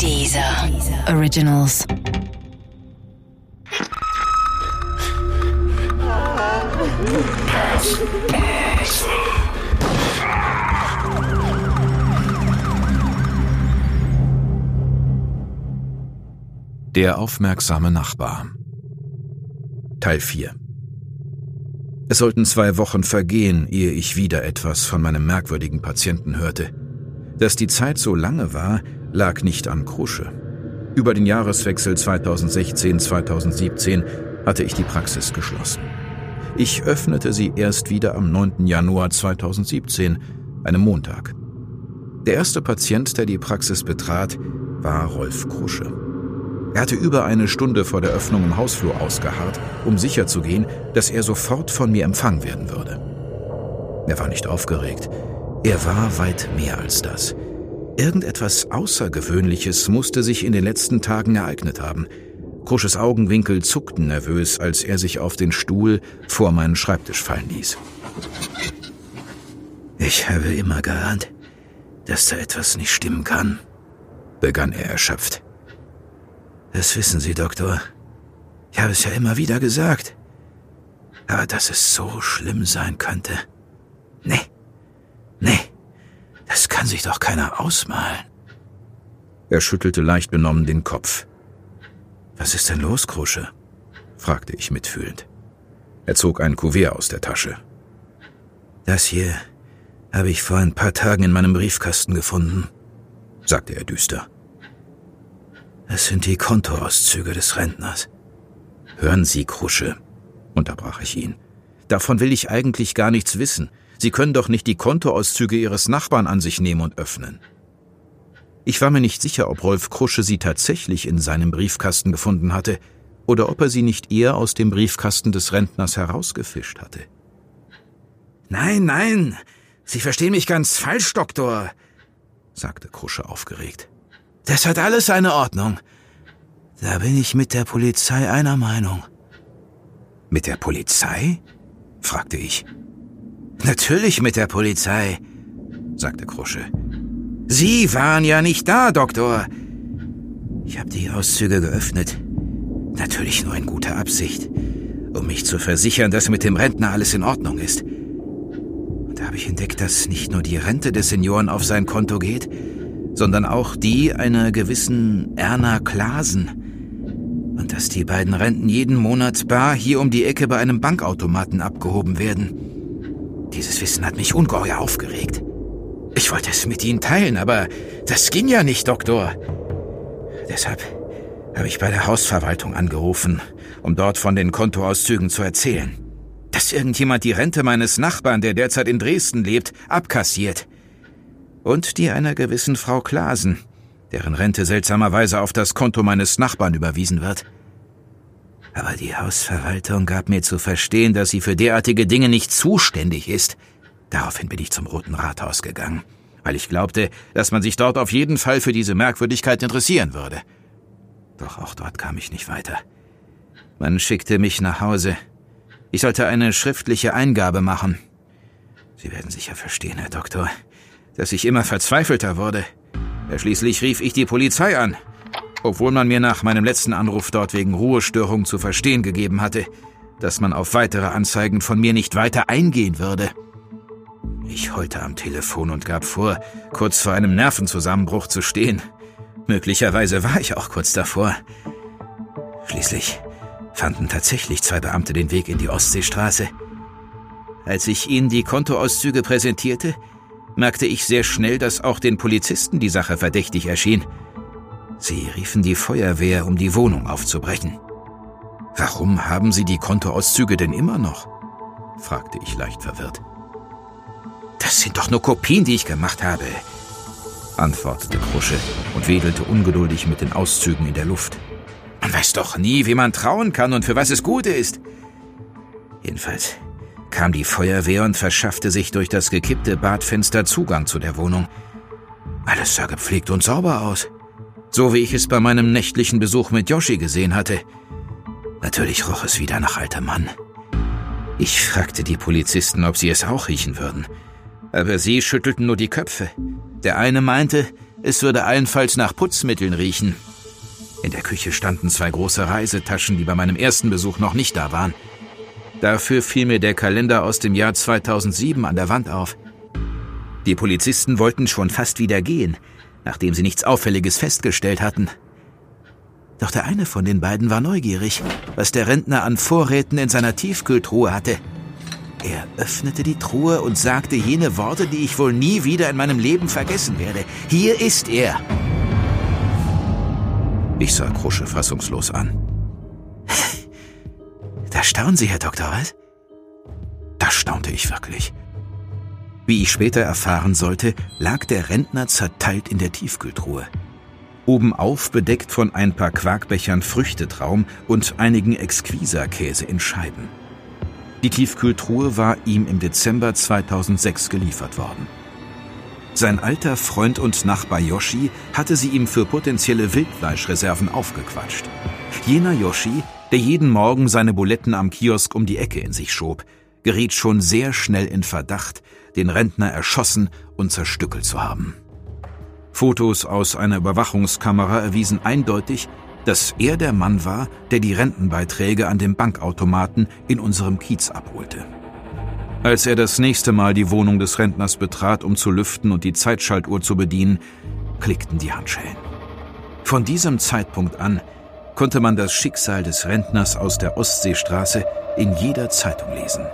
Dieser Originals. Der aufmerksame Nachbar. Teil 4 Es sollten zwei Wochen vergehen, ehe ich wieder etwas von meinem merkwürdigen Patienten hörte. Dass die Zeit so lange war, lag nicht an Krusche. Über den Jahreswechsel 2016-2017 hatte ich die Praxis geschlossen. Ich öffnete sie erst wieder am 9. Januar 2017, einem Montag. Der erste Patient, der die Praxis betrat, war Rolf Krusche. Er hatte über eine Stunde vor der Öffnung im Hausflur ausgeharrt, um sicherzugehen, dass er sofort von mir empfangen werden würde. Er war nicht aufgeregt, er war weit mehr als das. Irgendetwas Außergewöhnliches musste sich in den letzten Tagen ereignet haben. Krusches Augenwinkel zuckten nervös, als er sich auf den Stuhl vor meinen Schreibtisch fallen ließ. Ich habe immer geahnt, dass da etwas nicht stimmen kann, begann er erschöpft. Das wissen Sie, Doktor. Ich habe es ja immer wieder gesagt. Aber dass es so schlimm sein könnte. Nee, kann sich doch keiner ausmalen. Er schüttelte leicht benommen den Kopf. Was ist denn los, Krusche? fragte ich mitfühlend. Er zog ein Kuvert aus der Tasche. Das hier habe ich vor ein paar Tagen in meinem Briefkasten gefunden, sagte er düster. Es sind die Kontoauszüge des Rentners. Hören Sie, Krusche, unterbrach ich ihn. Davon will ich eigentlich gar nichts wissen. Sie können doch nicht die Kontoauszüge Ihres Nachbarn an sich nehmen und öffnen. Ich war mir nicht sicher, ob Rolf Krusche sie tatsächlich in seinem Briefkasten gefunden hatte oder ob er sie nicht eher aus dem Briefkasten des Rentners herausgefischt hatte. Nein, nein, Sie verstehen mich ganz falsch, Doktor, sagte Krusche aufgeregt. Das hat alles seine Ordnung. Da bin ich mit der Polizei einer Meinung. Mit der Polizei? Fragte ich. Natürlich mit der Polizei, sagte Krusche. Sie waren ja nicht da, Doktor. Ich habe die Auszüge geöffnet. Natürlich nur in guter Absicht, um mich zu versichern, dass mit dem Rentner alles in Ordnung ist. Und da habe ich entdeckt, dass nicht nur die Rente des Senioren auf sein Konto geht, sondern auch die einer gewissen Erna Klasen. Dass die beiden Renten jeden Monat bar hier um die Ecke bei einem Bankautomaten abgehoben werden. Dieses Wissen hat mich ungeheuer aufgeregt. Ich wollte es mit Ihnen teilen, aber das ging ja nicht, Doktor. Deshalb habe ich bei der Hausverwaltung angerufen, um dort von den Kontoauszügen zu erzählen. Dass irgendjemand die Rente meines Nachbarn, der derzeit in Dresden lebt, abkassiert. Und die einer gewissen Frau Klasen, deren Rente seltsamerweise auf das Konto meines Nachbarn überwiesen wird. Aber die Hausverwaltung gab mir zu verstehen, dass sie für derartige Dinge nicht zuständig ist. Daraufhin bin ich zum Roten Rathaus gegangen, weil ich glaubte, dass man sich dort auf jeden Fall für diese Merkwürdigkeit interessieren würde. Doch auch dort kam ich nicht weiter. Man schickte mich nach Hause. Ich sollte eine schriftliche Eingabe machen. Sie werden sicher verstehen, Herr Doktor, dass ich immer verzweifelter wurde. Schließlich rief ich die Polizei an obwohl man mir nach meinem letzten Anruf dort wegen Ruhestörung zu verstehen gegeben hatte, dass man auf weitere Anzeigen von mir nicht weiter eingehen würde. Ich heulte am Telefon und gab vor, kurz vor einem Nervenzusammenbruch zu stehen. Möglicherweise war ich auch kurz davor. Schließlich fanden tatsächlich zwei Beamte den Weg in die Ostseestraße. Als ich ihnen die Kontoauszüge präsentierte, merkte ich sehr schnell, dass auch den Polizisten die Sache verdächtig erschien. Sie riefen die Feuerwehr, um die Wohnung aufzubrechen. Warum haben Sie die Kontoauszüge denn immer noch? fragte ich leicht verwirrt. Das sind doch nur Kopien, die ich gemacht habe, antwortete Krusche und wedelte ungeduldig mit den Auszügen in der Luft. Man weiß doch nie, wie man trauen kann und für was es gut ist. Jedenfalls kam die Feuerwehr und verschaffte sich durch das gekippte Badfenster Zugang zu der Wohnung. Alles sah gepflegt und sauber aus so wie ich es bei meinem nächtlichen Besuch mit Yoshi gesehen hatte. Natürlich roch es wieder nach alter Mann. Ich fragte die Polizisten, ob sie es auch riechen würden, aber sie schüttelten nur die Köpfe. Der eine meinte, Es würde allenfalls nach Putzmitteln riechen. In der Küche standen zwei große Reisetaschen, die bei meinem ersten Besuch noch nicht da waren. Dafür fiel mir der Kalender aus dem Jahr 2007 an der Wand auf. Die Polizisten wollten schon fast wieder gehen, nachdem sie nichts Auffälliges festgestellt hatten. Doch der eine von den beiden war neugierig, was der Rentner an Vorräten in seiner Tiefkühltruhe hatte. Er öffnete die Truhe und sagte jene Worte, die ich wohl nie wieder in meinem Leben vergessen werde. Hier ist er. Ich sah Krusche fassungslos an. Da staunen Sie, Herr Doktor, was? Da staunte ich wirklich. Wie ich später erfahren sollte, lag der Rentner zerteilt in der Tiefkühltruhe. Obenauf bedeckt von ein paar Quarkbechern Früchtetraum und einigen Exquisa-Käse in Scheiben. Die Tiefkühltruhe war ihm im Dezember 2006 geliefert worden. Sein alter Freund und Nachbar Yoshi hatte sie ihm für potenzielle Wildfleischreserven aufgequatscht. Jener Yoshi, der jeden Morgen seine Buletten am Kiosk um die Ecke in sich schob, geriet schon sehr schnell in Verdacht, den Rentner erschossen und zerstückelt zu haben. Fotos aus einer Überwachungskamera erwiesen eindeutig, dass er der Mann war, der die Rentenbeiträge an dem Bankautomaten in unserem Kiez abholte. Als er das nächste Mal die Wohnung des Rentners betrat, um zu lüften und die Zeitschaltuhr zu bedienen, klickten die Handschellen. Von diesem Zeitpunkt an konnte man das Schicksal des Rentners aus der Ostseestraße in jeder Zeitung lesen.